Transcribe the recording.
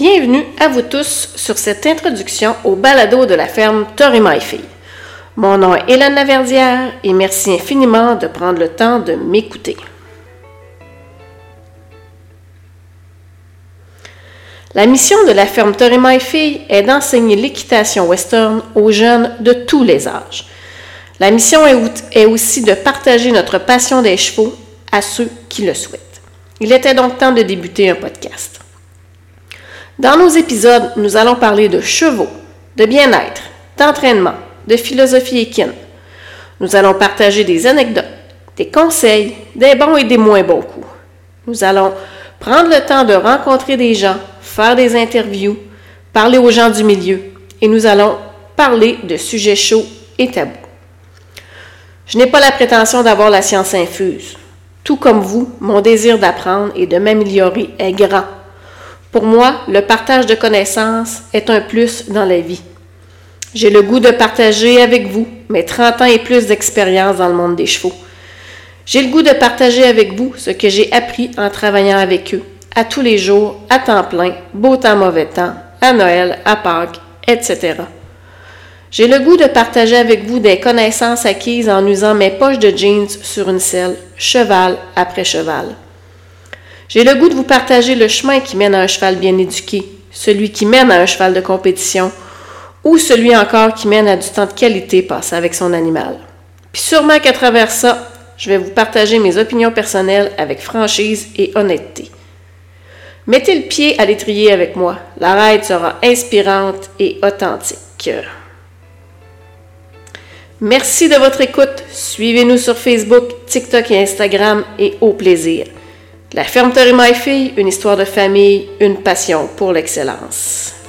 Bienvenue à vous tous sur cette introduction au balado de la ferme Torimaïfi. Mon nom est Hélène Laverdière et merci infiniment de prendre le temps de m'écouter. La mission de la ferme Torimaïfi est d'enseigner l'équitation western aux jeunes de tous les âges. La mission est aussi de partager notre passion des chevaux à ceux qui le souhaitent. Il était donc temps de débuter un podcast. Dans nos épisodes, nous allons parler de chevaux, de bien-être, d'entraînement, de philosophie équine. Nous allons partager des anecdotes, des conseils, des bons et des moins bons coups. Nous allons prendre le temps de rencontrer des gens, faire des interviews, parler aux gens du milieu et nous allons parler de sujets chauds et tabous. Je n'ai pas la prétention d'avoir la science infuse. Tout comme vous, mon désir d'apprendre et de m'améliorer est grand. Pour moi, le partage de connaissances est un plus dans la vie. J'ai le goût de partager avec vous mes 30 ans et plus d'expérience dans le monde des chevaux. J'ai le goût de partager avec vous ce que j'ai appris en travaillant avec eux, à tous les jours, à temps plein, beau temps, mauvais temps, à Noël, à Pâques, etc. J'ai le goût de partager avec vous des connaissances acquises en usant mes poches de jeans sur une selle, cheval après cheval. J'ai le goût de vous partager le chemin qui mène à un cheval bien éduqué, celui qui mène à un cheval de compétition, ou celui encore qui mène à du temps de qualité passé avec son animal. Puis sûrement qu'à travers ça, je vais vous partager mes opinions personnelles avec franchise et honnêteté. Mettez le pied à l'étrier avec moi. La ride sera inspirante et authentique. Merci de votre écoute. Suivez-nous sur Facebook, TikTok et Instagram et au plaisir. La ferme My Fille, une histoire de famille, une passion pour l'excellence.